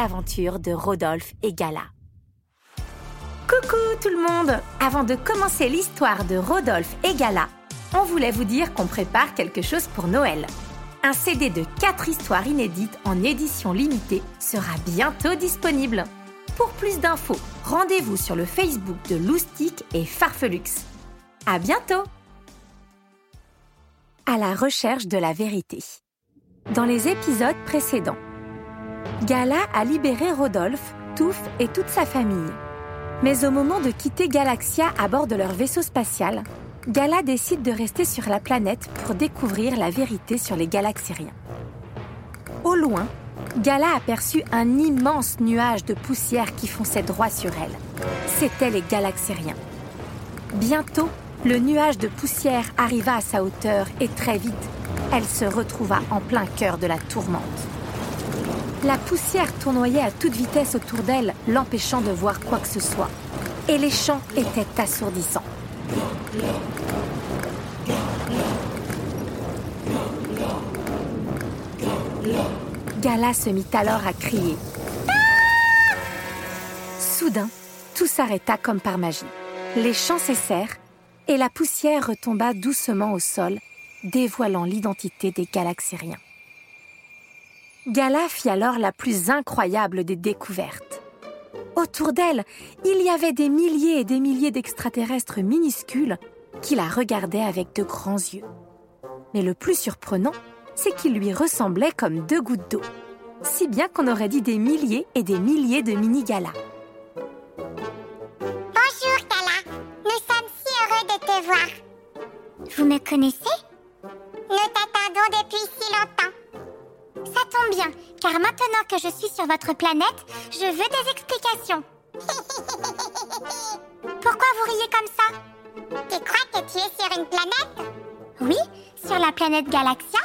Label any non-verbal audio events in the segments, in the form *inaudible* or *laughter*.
aventures de Rodolphe et Gala. Coucou tout le monde Avant de commencer l'histoire de Rodolphe et Gala, on voulait vous dire qu'on prépare quelque chose pour Noël. Un CD de 4 histoires inédites en édition limitée sera bientôt disponible. Pour plus d'infos, rendez-vous sur le Facebook de Loustic et Farfelux. À bientôt À la recherche de la vérité. Dans les épisodes précédents, Gala a libéré Rodolphe, Touffe et toute sa famille. Mais au moment de quitter Galaxia à bord de leur vaisseau spatial, Gala décide de rester sur la planète pour découvrir la vérité sur les galaxériens. Au loin, Gala aperçut un immense nuage de poussière qui fonçait droit sur elle. C'étaient les galaxériens. Bientôt, le nuage de poussière arriva à sa hauteur et très vite, elle se retrouva en plein cœur de la tourmente. La poussière tournoyait à toute vitesse autour d'elle, l'empêchant de voir quoi que ce soit. Et les chants étaient assourdissants. Gala se mit alors à crier. Soudain, tout s'arrêta comme par magie. Les chants cessèrent et la poussière retomba doucement au sol, dévoilant l'identité des galaxériens. Gala fit alors la plus incroyable des découvertes. Autour d'elle, il y avait des milliers et des milliers d'extraterrestres minuscules qui la regardaient avec de grands yeux. Mais le plus surprenant, c'est qu'ils lui ressemblaient comme deux gouttes d'eau, si bien qu'on aurait dit des milliers et des milliers de mini-galas. Bonjour, Gala. Nous sommes si heureux de te voir. Vous me connaissez? Nous t'attendons depuis si longtemps. Ça tombe bien, car maintenant que je suis sur votre planète, je veux des explications. *laughs* Pourquoi vous riez comme ça? Tu crois que tu es sur une planète? Oui, sur la planète Galaxia.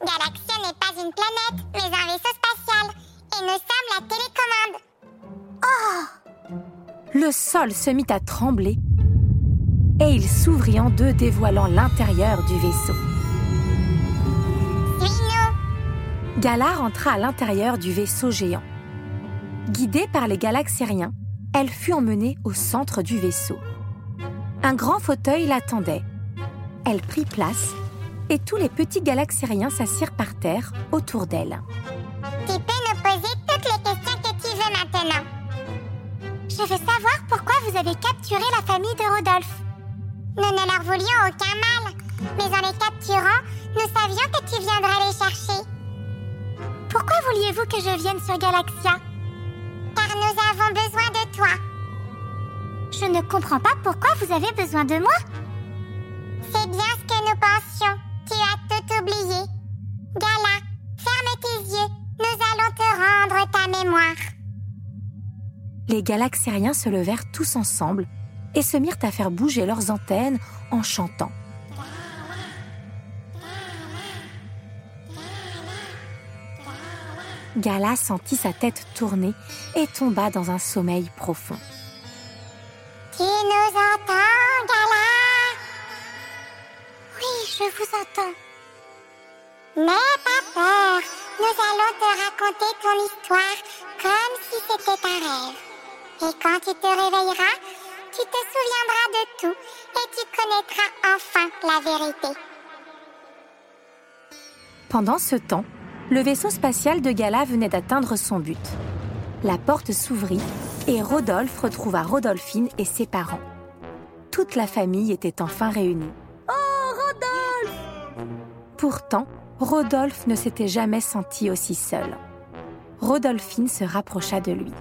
Galaxia n'est pas une planète, mais un vaisseau spatial. Et nous sommes la télécommande. Oh Le sol se mit à trembler et il s'ouvrit en deux, dévoilant l'intérieur du vaisseau. Suis-nous Gala rentra à l'intérieur du vaisseau géant. Guidée par les galaxériens, elle fut emmenée au centre du vaisseau. Un grand fauteuil l'attendait. Elle prit place et tous les petits galaxériens s'assirent par terre autour d'elle. Tu peux nous poser toutes les questions que tu veux maintenant. Je veux savoir pourquoi vous avez capturé la famille de Rodolphe. Nous ne leur voulions aucun mal, mais en les capturant, nous savions que tu viendrais les chercher. Pourquoi vouliez-vous que je vienne sur Galaxia Car nous avons besoin de toi. Je ne comprends pas pourquoi vous avez besoin de moi. C'est bien ce que nous pensions. Tu as tout oublié. Gala, ferme tes yeux. Nous allons te rendre ta mémoire. Les galaxériens se levèrent tous ensemble et se mirent à faire bouger leurs antennes en chantant. Gala sentit sa tête tourner et tomba dans un sommeil profond. Tu nous entends, Gala? Oui, je vous entends. N'aie pas peur. Nous allons te raconter ton histoire comme si c'était un rêve. Et quand tu te réveilleras, tu te souviendras de tout et tu connaîtras enfin la vérité. Pendant ce temps, le vaisseau spatial de Gala venait d'atteindre son but. La porte s'ouvrit et Rodolphe retrouva Rodolphine et ses parents. Toute la famille était enfin réunie. Oh, Rodolphe Pourtant, Rodolphe ne s'était jamais senti aussi seul. Rodolphine se rapprocha de lui.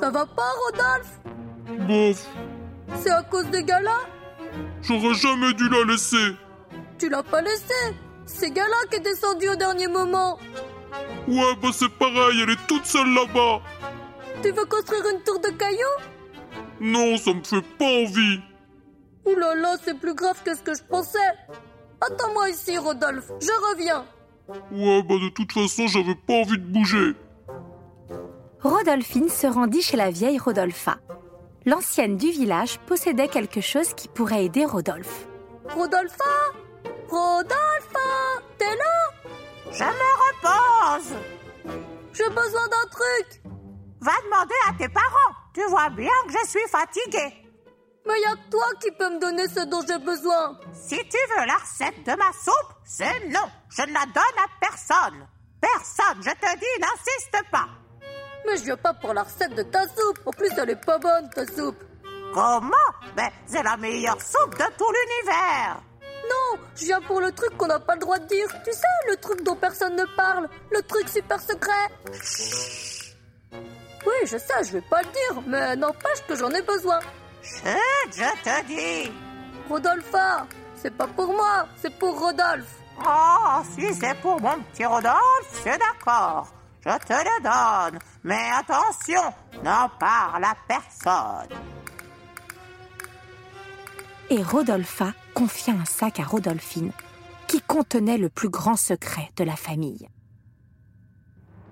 Ça va pas, Rodolphe? Bof, C'est à cause de Gala? J'aurais jamais dû la laisser. Tu l'as pas laissé C'est Gala qui est descendu au dernier moment Ouais, bah c'est pareil, elle est toute seule là-bas. Tu veux construire une tour de cailloux? Non, ça me fait pas envie. Ouh là là, c'est plus grave que ce que je pensais Attends-moi ici, Rodolphe, je reviens Ouais, bah de toute façon, j'avais pas envie de bouger. Rodolphine se rendit chez la vieille Rodolpha. L'ancienne du village possédait quelque chose qui pourrait aider Rodolphe. Rodolpha? Rodolpha T'es là? Je me repose. J'ai besoin d'un truc Va demander à tes parents. Tu vois bien que je suis fatiguée. Mais y a que toi qui peux me donner ce dont j'ai besoin Si tu veux la recette de ma soupe, c'est non. Je ne la donne à personne. Personne, je te dis, n'insiste pas. Mais je viens pas pour la recette de ta soupe En plus, elle est pas bonne, ta soupe Comment? Mais c'est la meilleure soupe de tout l'univers. Non, je viens pour le truc qu'on n'a pas le droit de dire. Tu sais, le truc dont personne ne parle. Le truc super secret. Oui, je sais, je vais pas le dire, mais n'empêche que j'en ai besoin. Chut, je te dis. Rodolpha, c'est pas pour moi, c'est pour Rodolphe. Oh, si c'est pour mon petit Rodolphe, c'est d'accord. Je te le donne. Mais attention, n'en parle à personne. Et Rodolpha confia un sac à Rodolphine qui contenait le plus grand secret de la famille.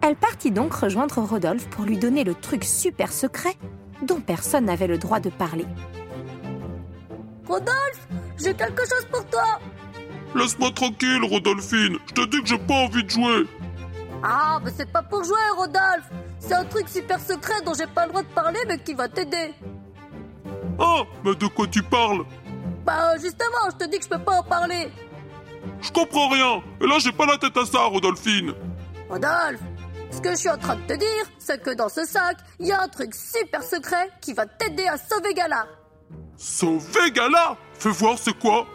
Elle partit donc rejoindre Rodolphe pour lui donner le truc super secret dont personne n'avait le droit de parler. Rodolphe, j'ai quelque chose pour toi. Laisse-moi tranquille, Rodolphine. Je te dis que j'ai pas envie de jouer. Ah, mais c'est pas pour jouer, Rodolphe. C'est un truc super secret dont j'ai pas le droit de parler, mais qui va t'aider. Ah, mais de quoi tu parles? Bah, justement, je te dis que je peux pas en parler. Je comprends rien. Et là, j'ai pas la tête à ça, Rodolphine. Rodolphe, ce que je suis en train de te dire, c'est que dans ce sac, il y a un truc super secret qui va t'aider à sauver Gala. Sauver Gala? Fais voir, c'est quoi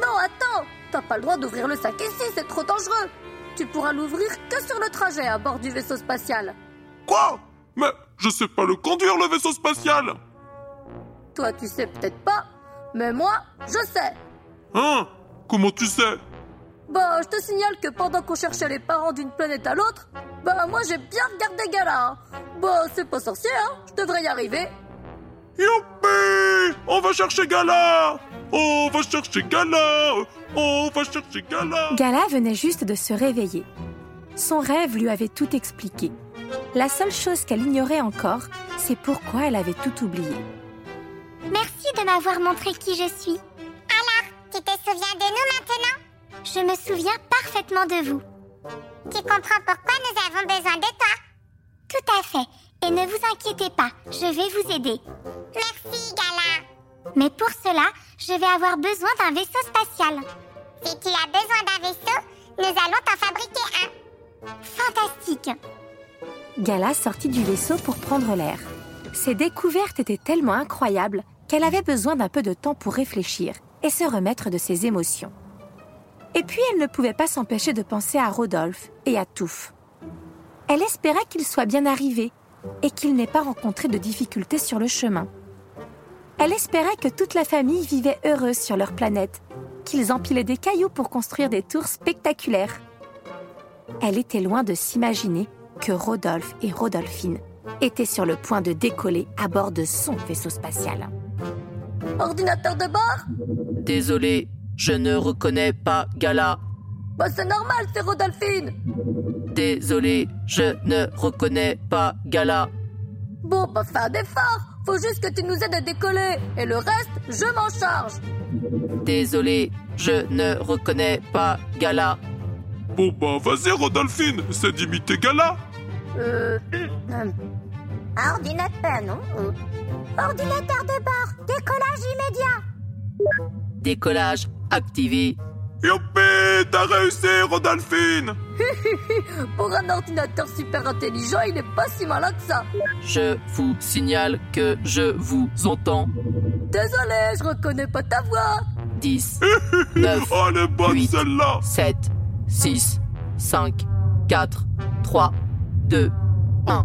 Non, attends, t'as pas le droit d'ouvrir le sac ici, c'est trop dangereux. Tu pourras l'ouvrir que sur le trajet à bord du vaisseau spatial. Quoi? Mais je sais pas le conduire, le vaisseau spatial. Toi, tu sais peut-être pas, mais moi, je sais. Hein? Comment tu sais? Bah, je te signale que pendant qu'on cherchait les parents d'une planète à l'autre, bah moi j'ai bien regardé Gala. hein. Bah, c'est pas sorcier, hein, je devrais y arriver. Youpi On va chercher Gala On va chercher Gala On va chercher Gala Gala venait juste de se réveiller. Son rêve lui avait tout expliqué. La seule chose qu'elle ignorait encore, c'est pourquoi elle avait tout oublié. Merci de m'avoir montré qui je suis. Alors, tu te souviens de nous maintenant? Je me souviens parfaitement de vous. Tu comprends pourquoi nous avons besoin de toi Tout à fait. Et ne vous inquiétez pas, je vais vous aider. Merci, Gala. Mais pour cela, je vais avoir besoin d'un vaisseau spatial. Si tu as besoin d'un vaisseau, nous allons t'en fabriquer un. Fantastique. Gala sortit du vaisseau pour prendre l'air. Ses découvertes étaient tellement incroyables qu'elle avait besoin d'un peu de temps pour réfléchir et se remettre de ses émotions. Et puis elle ne pouvait pas s'empêcher de penser à Rodolphe et à Touffe. Elle espérait qu'il soit bien arrivé et qu'il n'ait pas rencontré de difficultés sur le chemin. Elle espérait que toute la famille vivait heureuse sur leur planète, qu'ils empilaient des cailloux pour construire des tours spectaculaires. Elle était loin de s'imaginer que Rodolphe et Rodolphine étaient sur le point de décoller à bord de son vaisseau spatial. Ordinateur de bord Désolé, je ne reconnais pas Gala. Bah, c'est normal, c'est Rodolphine. Désolé, je ne reconnais pas Gala. Bon, bah, fais un effort. Faut juste que tu nous aides à décoller. Et le reste, je m'en charge. Désolé, je ne reconnais pas Gala. Bon bah vas-y, Rodolphine, c'est d'imiter Gala. Euh. *clears throat* Un ordinateur, non Ordinateur de bord, décollage immédiat. Décollage activé. Youpi, t'as réussi, Rodolphine *laughs* Pour un ordinateur super intelligent, il est pas si malin que ça. Je vous signale que je vous entends. Désolé, je reconnais pas ta voix. 10, 9, *laughs* Oh, elle est bonne Huit. celle-là 7, 6, 5, 4, 3, 2, 1.